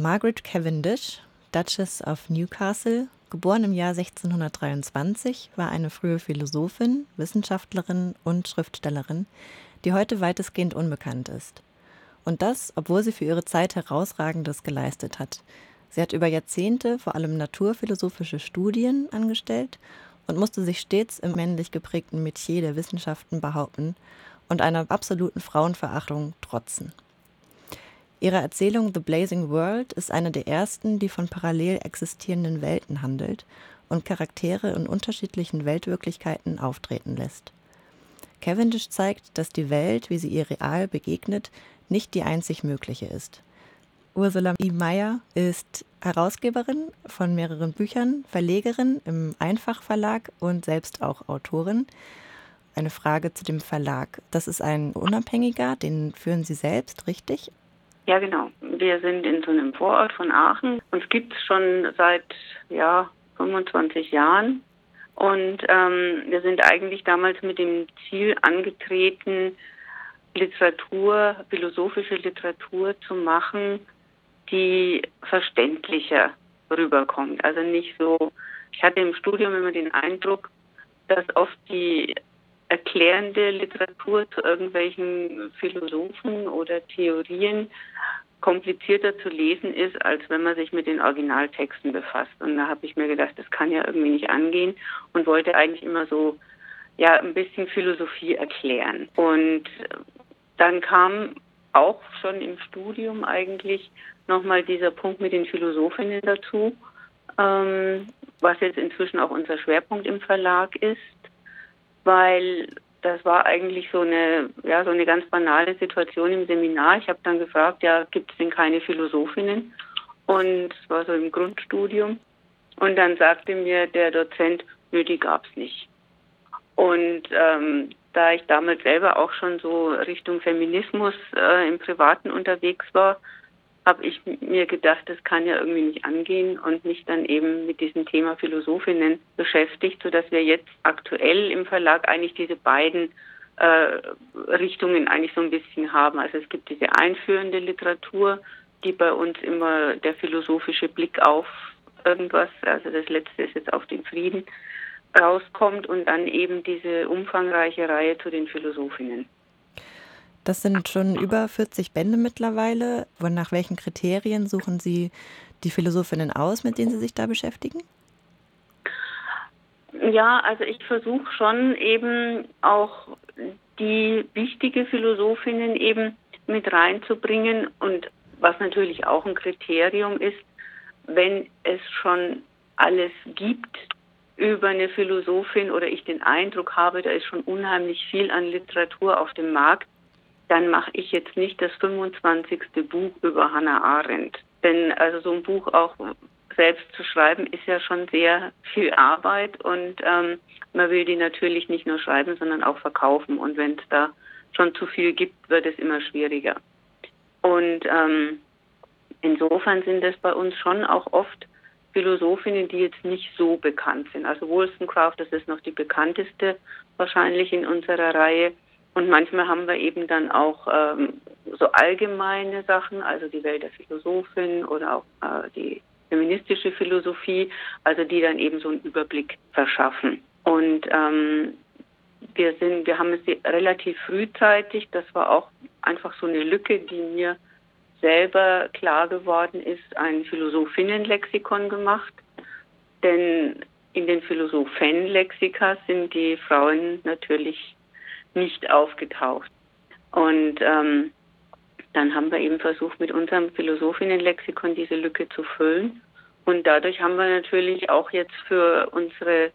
Margaret Cavendish, Duchess of Newcastle, geboren im Jahr 1623, war eine frühe Philosophin, Wissenschaftlerin und Schriftstellerin, die heute weitestgehend unbekannt ist. Und das, obwohl sie für ihre Zeit Herausragendes geleistet hat. Sie hat über Jahrzehnte vor allem naturphilosophische Studien angestellt und musste sich stets im männlich geprägten Metier der Wissenschaften behaupten und einer absoluten Frauenverachtung trotzen. Ihre Erzählung The Blazing World ist eine der ersten, die von parallel existierenden Welten handelt und Charaktere in unterschiedlichen Weltwirklichkeiten auftreten lässt. Cavendish zeigt, dass die Welt, wie sie ihr real begegnet, nicht die einzig mögliche ist. Ursula I. Meyer ist Herausgeberin von mehreren Büchern, Verlegerin im Einfachverlag und selbst auch Autorin. Eine Frage zu dem Verlag. Das ist ein unabhängiger, den führen Sie selbst, richtig? Ja, genau. Wir sind in so einem Vorort von Aachen. Uns gibt es schon seit ja, 25 Jahren. Und ähm, wir sind eigentlich damals mit dem Ziel angetreten, Literatur, philosophische Literatur zu machen, die verständlicher rüberkommt. Also nicht so, ich hatte im Studium immer den Eindruck, dass oft die erklärende Literatur zu irgendwelchen Philosophen oder Theorien komplizierter zu lesen ist, als wenn man sich mit den Originaltexten befasst. Und da habe ich mir gedacht, das kann ja irgendwie nicht angehen und wollte eigentlich immer so ja ein bisschen Philosophie erklären. Und dann kam auch schon im Studium eigentlich nochmal dieser Punkt mit den Philosophinnen dazu, ähm, was jetzt inzwischen auch unser Schwerpunkt im Verlag ist, weil das war eigentlich so eine, ja, so eine ganz banale Situation im Seminar. Ich habe dann gefragt, ja, gibt es denn keine Philosophinnen? Und es war so im Grundstudium. Und dann sagte mir der Dozent, nö, die gab es nicht. Und ähm, da ich damals selber auch schon so Richtung Feminismus äh, im Privaten unterwegs war, habe ich mir gedacht, das kann ja irgendwie nicht angehen und mich dann eben mit diesem Thema Philosophinnen beschäftigt, sodass wir jetzt aktuell im Verlag eigentlich diese beiden äh, Richtungen eigentlich so ein bisschen haben. Also es gibt diese einführende Literatur, die bei uns immer der philosophische Blick auf irgendwas, also das letzte ist jetzt auf den Frieden, rauskommt und dann eben diese umfangreiche Reihe zu den Philosophinnen. Das sind schon über 40 Bände mittlerweile. Nach welchen Kriterien suchen Sie die Philosophinnen aus, mit denen Sie sich da beschäftigen? Ja, also ich versuche schon eben auch die wichtige Philosophinnen eben mit reinzubringen und was natürlich auch ein Kriterium ist, wenn es schon alles gibt über eine Philosophin oder ich den Eindruck habe, da ist schon unheimlich viel an Literatur auf dem Markt, dann mache ich jetzt nicht das 25. Buch über Hannah Arendt. Denn also so ein Buch auch selbst zu schreiben, ist ja schon sehr viel Arbeit und ähm, man will die natürlich nicht nur schreiben, sondern auch verkaufen. Und wenn es da schon zu viel gibt, wird es immer schwieriger. Und ähm, insofern sind es bei uns schon auch oft Philosophinnen, die jetzt nicht so bekannt sind. Also Wollstonecraft, das ist noch die bekannteste wahrscheinlich in unserer Reihe. Und manchmal haben wir eben dann auch ähm, so allgemeine Sachen, also die Welt der Philosophin oder auch äh, die feministische Philosophie, also die dann eben so einen Überblick verschaffen. Und ähm, wir sind, wir haben es relativ frühzeitig, das war auch einfach so eine Lücke, die mir selber klar geworden ist, ein Philosophinnenlexikon gemacht. Denn in den Philosophenlexika sind die Frauen natürlich nicht aufgetaucht. Und ähm, dann haben wir eben versucht, mit unserem Philosophinnenlexikon diese Lücke zu füllen. Und dadurch haben wir natürlich auch jetzt für unsere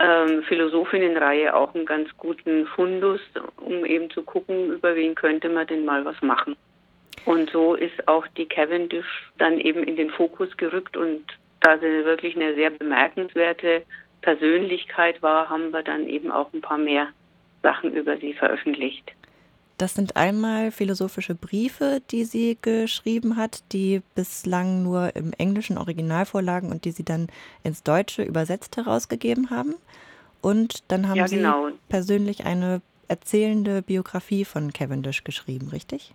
ähm, Philosophinnenreihe auch einen ganz guten Fundus, um eben zu gucken, über wen könnte man denn mal was machen. Und so ist auch die Cavendish dann eben in den Fokus gerückt und da sie wirklich eine sehr bemerkenswerte Persönlichkeit war, haben wir dann eben auch ein paar mehr Sachen über sie veröffentlicht. Das sind einmal philosophische Briefe, die sie geschrieben hat, die bislang nur im englischen Original vorlagen und die sie dann ins Deutsche übersetzt herausgegeben haben. Und dann haben ja, genau. Sie persönlich eine erzählende Biografie von Cavendish geschrieben, richtig?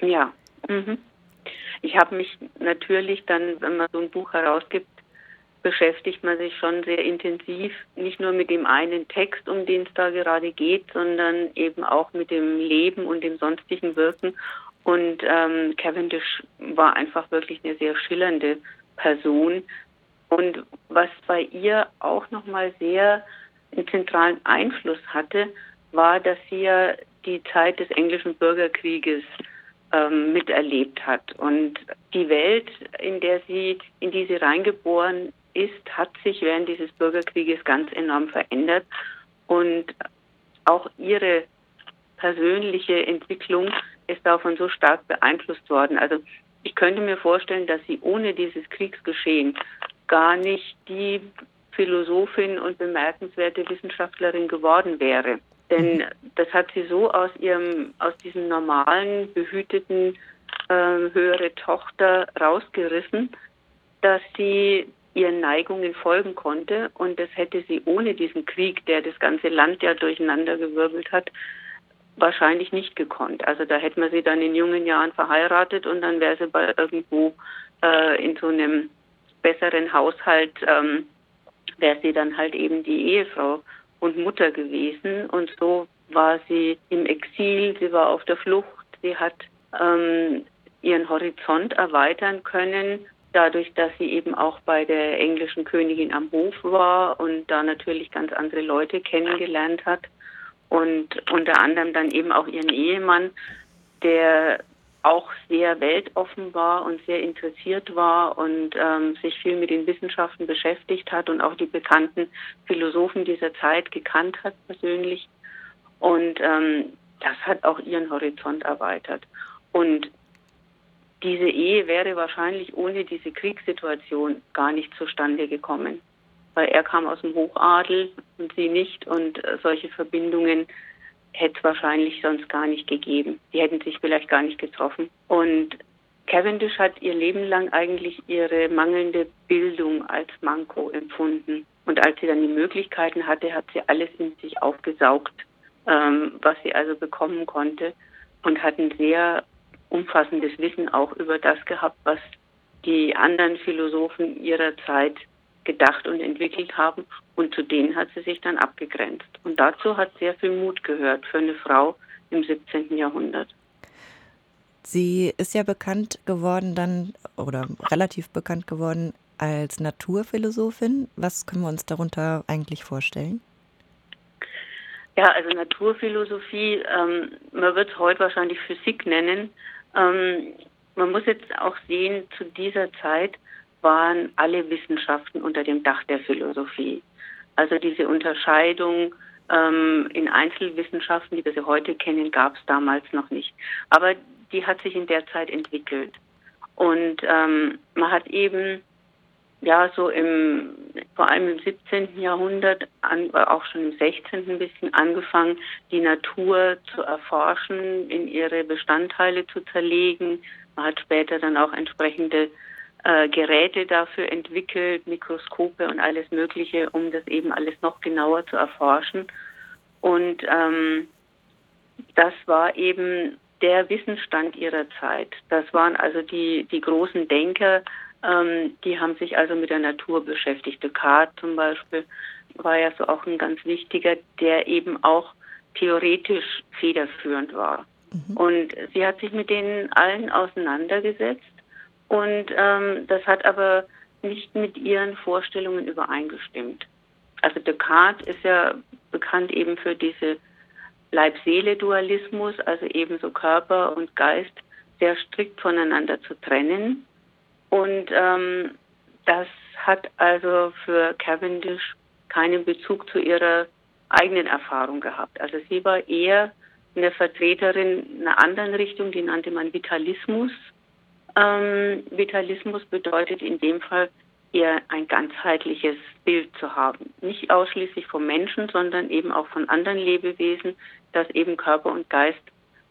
Ja. Mhm. ich habe mich natürlich dann, wenn man so ein Buch herausgibt, beschäftigt man sich schon sehr intensiv, nicht nur mit dem einen Text, um den es da gerade geht, sondern eben auch mit dem Leben und dem sonstigen Wirken. Und ähm, Cavendish war einfach wirklich eine sehr schillernde Person. Und was bei ihr auch nochmal sehr einen zentralen Einfluss hatte, war, dass sie ja die Zeit des englischen Bürgerkrieges ähm, miterlebt hat. Und die Welt, in der sie, in die sie reingeboren ist, hat sich während dieses Bürgerkrieges ganz enorm verändert. Und auch ihre persönliche Entwicklung ist davon so stark beeinflusst worden. Also ich könnte mir vorstellen, dass sie ohne dieses Kriegsgeschehen gar nicht die Philosophin und bemerkenswerte Wissenschaftlerin geworden wäre. Denn mhm. das hat sie so aus ihrem, aus diesem normalen, behüteten äh, höhere Tochter rausgerissen, dass sie ihren Neigungen folgen konnte. Und das hätte sie ohne diesen Krieg, der das ganze Land ja durcheinandergewirbelt hat, wahrscheinlich nicht gekonnt. Also da hätte man sie dann in jungen Jahren verheiratet und dann wäre sie bei irgendwo äh, in so einem besseren Haushalt, ähm, wäre sie dann halt eben die Ehefrau und Mutter gewesen. Und so war sie im Exil, sie war auf der Flucht, sie hat ähm, ihren Horizont erweitern können dadurch, dass sie eben auch bei der englischen Königin am Hof war und da natürlich ganz andere Leute kennengelernt hat und unter anderem dann eben auch ihren Ehemann, der auch sehr weltoffen war und sehr interessiert war und ähm, sich viel mit den Wissenschaften beschäftigt hat und auch die bekannten Philosophen dieser Zeit gekannt hat persönlich. Und ähm, das hat auch ihren Horizont erweitert. Und diese Ehe wäre wahrscheinlich ohne diese Kriegssituation gar nicht zustande gekommen, weil er kam aus dem Hochadel und sie nicht und äh, solche Verbindungen hätte es wahrscheinlich sonst gar nicht gegeben. Die hätten sich vielleicht gar nicht getroffen. Und Cavendish hat ihr Leben lang eigentlich ihre mangelnde Bildung als Manko empfunden. Und als sie dann die Möglichkeiten hatte, hat sie alles in sich aufgesaugt, ähm, was sie also bekommen konnte und hat ein sehr umfassendes Wissen auch über das gehabt, was die anderen Philosophen ihrer Zeit gedacht und entwickelt haben. Und zu denen hat sie sich dann abgegrenzt. Und dazu hat sehr viel Mut gehört für eine Frau im 17. Jahrhundert. Sie ist ja bekannt geworden dann oder relativ bekannt geworden als Naturphilosophin. Was können wir uns darunter eigentlich vorstellen? Ja, also Naturphilosophie, ähm, man wird es heute wahrscheinlich Physik nennen, ähm, man muss jetzt auch sehen, zu dieser Zeit waren alle Wissenschaften unter dem Dach der Philosophie. Also diese Unterscheidung ähm, in Einzelwissenschaften, wie wir sie heute kennen, gab es damals noch nicht. Aber die hat sich in der Zeit entwickelt. Und ähm, man hat eben ja so im vor allem im 17. Jahrhundert, an, auch schon im 16. ein bisschen angefangen, die Natur zu erforschen, in ihre Bestandteile zu zerlegen. Man hat später dann auch entsprechende äh, Geräte dafür entwickelt, Mikroskope und alles Mögliche, um das eben alles noch genauer zu erforschen. Und ähm, das war eben der Wissensstand ihrer Zeit. Das waren also die, die großen Denker, ähm, die haben sich also mit der Natur beschäftigt. Descartes zum Beispiel war ja so auch ein ganz wichtiger, der eben auch theoretisch federführend war. Mhm. Und sie hat sich mit denen allen auseinandergesetzt und ähm, das hat aber nicht mit ihren Vorstellungen übereingestimmt. Also Descartes ist ja bekannt eben für diese Leib-Seele-Dualismus, also eben so Körper und Geist sehr strikt voneinander zu trennen. Und ähm, das hat also für Cavendish keinen Bezug zu ihrer eigenen Erfahrung gehabt. Also sie war eher eine Vertreterin einer anderen Richtung, die nannte man Vitalismus. Ähm, Vitalismus bedeutet in dem Fall eher ein ganzheitliches Bild zu haben. Nicht ausschließlich vom Menschen, sondern eben auch von anderen Lebewesen, dass eben Körper und Geist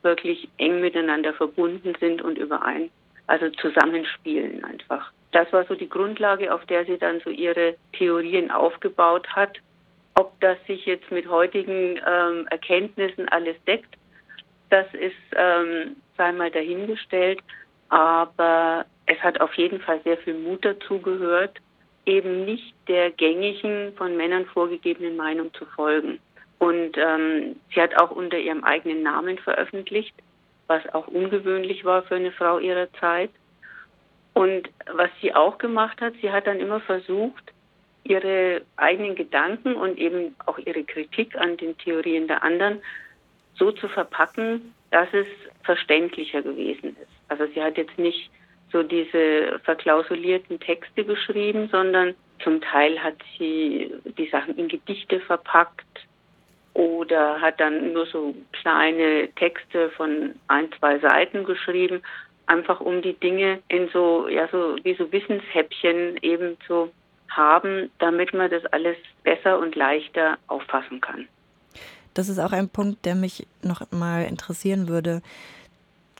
wirklich eng miteinander verbunden sind und überein also zusammenspielen einfach. Das war so die Grundlage, auf der sie dann so ihre Theorien aufgebaut hat. Ob das sich jetzt mit heutigen ähm, Erkenntnissen alles deckt, das ist, ähm, sei mal dahingestellt. Aber es hat auf jeden Fall sehr viel Mut dazu gehört, eben nicht der gängigen, von Männern vorgegebenen Meinung zu folgen. Und ähm, sie hat auch unter ihrem eigenen Namen veröffentlicht, was auch ungewöhnlich war für eine Frau ihrer Zeit. Und was sie auch gemacht hat, sie hat dann immer versucht, ihre eigenen Gedanken und eben auch ihre Kritik an den Theorien der anderen so zu verpacken, dass es verständlicher gewesen ist. Also sie hat jetzt nicht so diese verklausulierten Texte geschrieben, sondern zum Teil hat sie die Sachen in Gedichte verpackt oder hat dann nur so kleine Texte von ein, zwei Seiten geschrieben, einfach um die Dinge in so, ja, so wie so Wissenshäppchen eben zu haben, damit man das alles besser und leichter auffassen kann. Das ist auch ein Punkt, der mich noch mal interessieren würde.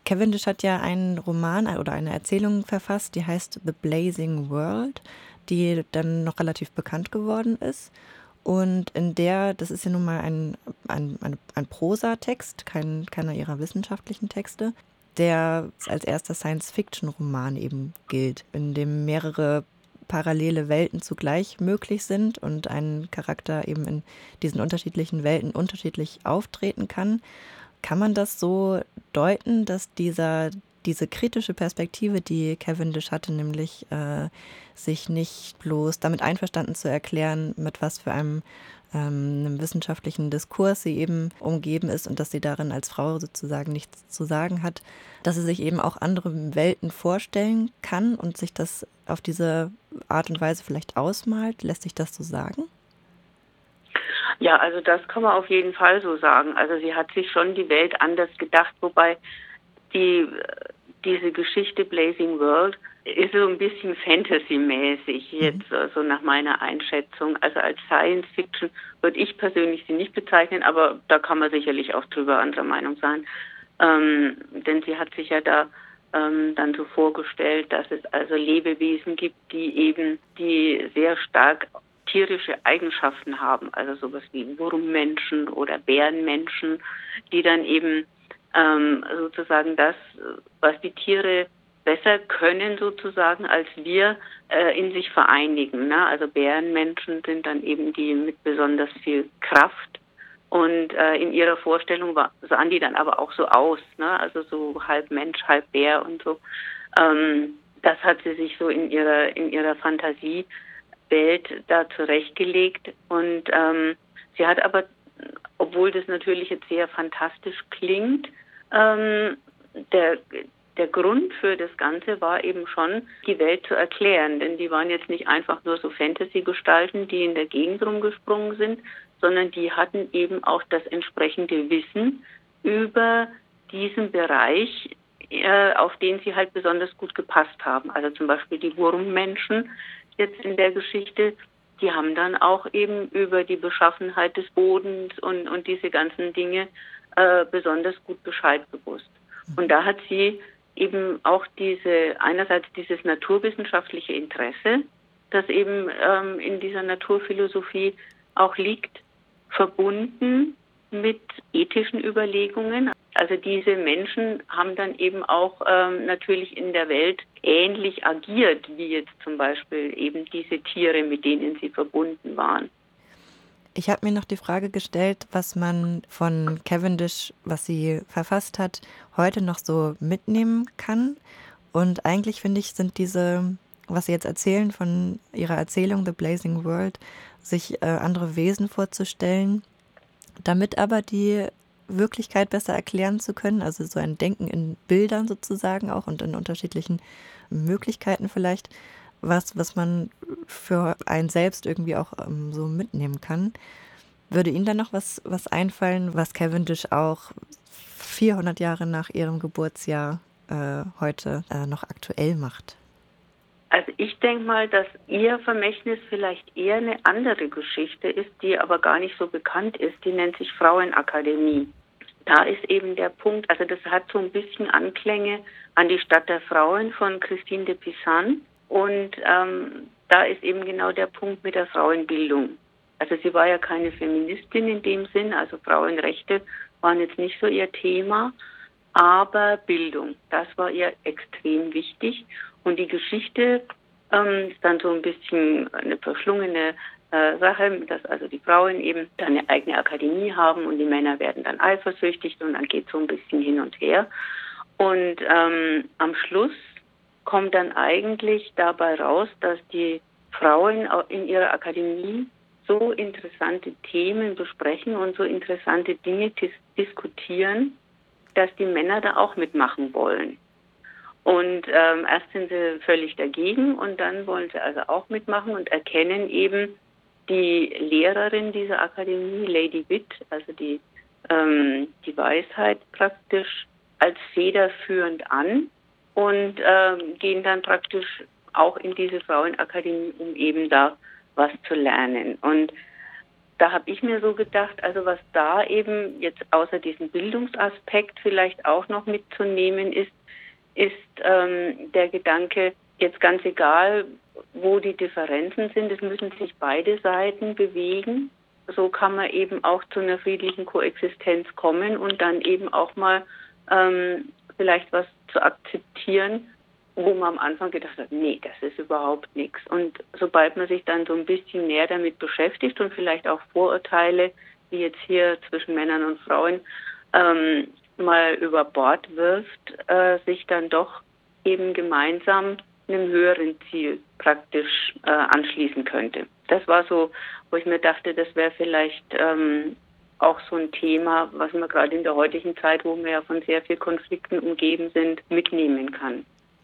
Cavendish hat ja einen Roman oder eine Erzählung verfasst, die heißt The Blazing World, die dann noch relativ bekannt geworden ist. Und in der, das ist ja nun mal ein, ein, ein, ein Prosatext, kein, keiner ihrer wissenschaftlichen Texte, der als erster Science-Fiction-Roman eben gilt, in dem mehrere parallele Welten zugleich möglich sind und ein Charakter eben in diesen unterschiedlichen Welten unterschiedlich auftreten kann. Kann man das so deuten, dass dieser, diese kritische Perspektive, die Cavendish hatte, nämlich äh, sich nicht bloß damit einverstanden zu erklären, mit was für einem, ähm, einem wissenschaftlichen Diskurs sie eben umgeben ist und dass sie darin als Frau sozusagen nichts zu sagen hat, dass sie sich eben auch andere Welten vorstellen kann und sich das auf diese Art und Weise vielleicht ausmalt. Lässt sich das so sagen? Ja, also das kann man auf jeden Fall so sagen. Also sie hat sich schon die Welt anders gedacht, wobei die diese Geschichte Blazing World ist so ein bisschen Fantasy-mäßig mhm. jetzt, mhm. also nach meiner Einschätzung. Also als Science Fiction würde ich persönlich sie nicht bezeichnen, aber da kann man sicherlich auch drüber anderer Meinung sein. Ähm, denn sie hat sich ja da ähm, dann so vorgestellt, dass es also Lebewesen gibt, die eben die sehr stark tierische Eigenschaften haben, also sowas wie Wurmmenschen oder Bärenmenschen, die dann eben ähm, sozusagen das, was die Tiere besser können sozusagen als wir äh, in sich vereinigen. Ne? Also Bärenmenschen sind dann eben die mit besonders viel Kraft und äh, in ihrer Vorstellung war, sahen die dann aber auch so aus, ne? also so halb Mensch, halb Bär und so. Ähm, das hat sie sich so in ihrer in ihrer Fantasie Welt da zurechtgelegt. Und ähm, sie hat aber, obwohl das natürlich jetzt sehr fantastisch klingt, ähm, der, der Grund für das Ganze war eben schon, die Welt zu erklären. Denn die waren jetzt nicht einfach nur so Fantasy-Gestalten, die in der Gegend rumgesprungen sind, sondern die hatten eben auch das entsprechende Wissen über diesen Bereich, äh, auf den sie halt besonders gut gepasst haben. Also zum Beispiel die Wurmmenschen, jetzt in der Geschichte, die haben dann auch eben über die Beschaffenheit des Bodens und, und diese ganzen Dinge äh, besonders gut Bescheid gewusst. Und da hat sie eben auch diese, einerseits dieses naturwissenschaftliche Interesse, das eben ähm, in dieser Naturphilosophie auch liegt, verbunden mit ethischen Überlegungen. Also diese Menschen haben dann eben auch ähm, natürlich in der Welt ähnlich agiert, wie jetzt zum Beispiel eben diese Tiere, mit denen sie verbunden waren. Ich habe mir noch die Frage gestellt, was man von Cavendish, was sie verfasst hat, heute noch so mitnehmen kann. Und eigentlich finde ich, sind diese, was sie jetzt erzählen von ihrer Erzählung The Blazing World, sich äh, andere Wesen vorzustellen, damit aber die Wirklichkeit besser erklären zu können, also so ein Denken in Bildern sozusagen auch und in unterschiedlichen Möglichkeiten vielleicht, was, was man für einen selbst irgendwie auch ähm, so mitnehmen kann. Würde Ihnen da noch was, was einfallen, was Cavendish auch 400 Jahre nach Ihrem Geburtsjahr äh, heute äh, noch aktuell macht? Also ich denke mal, dass Ihr Vermächtnis vielleicht eher eine andere Geschichte ist, die aber gar nicht so bekannt ist. Die nennt sich Frauenakademie da ist eben der Punkt, also das hat so ein bisschen Anklänge an die Stadt der Frauen von Christine de Pisan. Und ähm, da ist eben genau der Punkt mit der Frauenbildung. Also sie war ja keine Feministin in dem Sinn, also Frauenrechte waren jetzt nicht so ihr Thema, aber Bildung, das war ihr extrem wichtig. Und die Geschichte ähm, ist dann so ein bisschen eine verschlungene äh, Sache, dass also die Frauen eben dann eine eigene Akademie haben und die Männer werden dann eifersüchtig und dann geht so ein bisschen hin und her. Und ähm, am Schluss kommt dann eigentlich dabei raus, dass die Frauen in ihrer Akademie so interessante Themen besprechen und so interessante Dinge dis diskutieren, dass die Männer da auch mitmachen wollen. Und ähm, erst sind sie völlig dagegen und dann wollen sie also auch mitmachen und erkennen eben die Lehrerin dieser Akademie, Lady Witt, also die, ähm, die Weisheit praktisch als federführend an und ähm, gehen dann praktisch auch in diese Frauenakademie, um eben da was zu lernen. Und da habe ich mir so gedacht, also was da eben jetzt außer diesem Bildungsaspekt vielleicht auch noch mitzunehmen ist, ist ähm, der Gedanke, jetzt ganz egal, wo die Differenzen sind, es müssen sich beide Seiten bewegen. So kann man eben auch zu einer friedlichen Koexistenz kommen und dann eben auch mal ähm, vielleicht was zu akzeptieren, wo man am Anfang gedacht hat, nee, das ist überhaupt nichts. Und sobald man sich dann so ein bisschen näher damit beschäftigt und vielleicht auch Vorurteile, wie jetzt hier zwischen Männern und Frauen, ähm, mal über Bord wirft, äh, sich dann doch eben gemeinsam einem höheren Ziel praktisch äh, anschließen könnte. Das war so, wo ich mir dachte, das wäre vielleicht ähm, auch so ein Thema, was man gerade in der heutigen Zeit, wo wir ja von sehr vielen Konflikten umgeben sind, mitnehmen kann.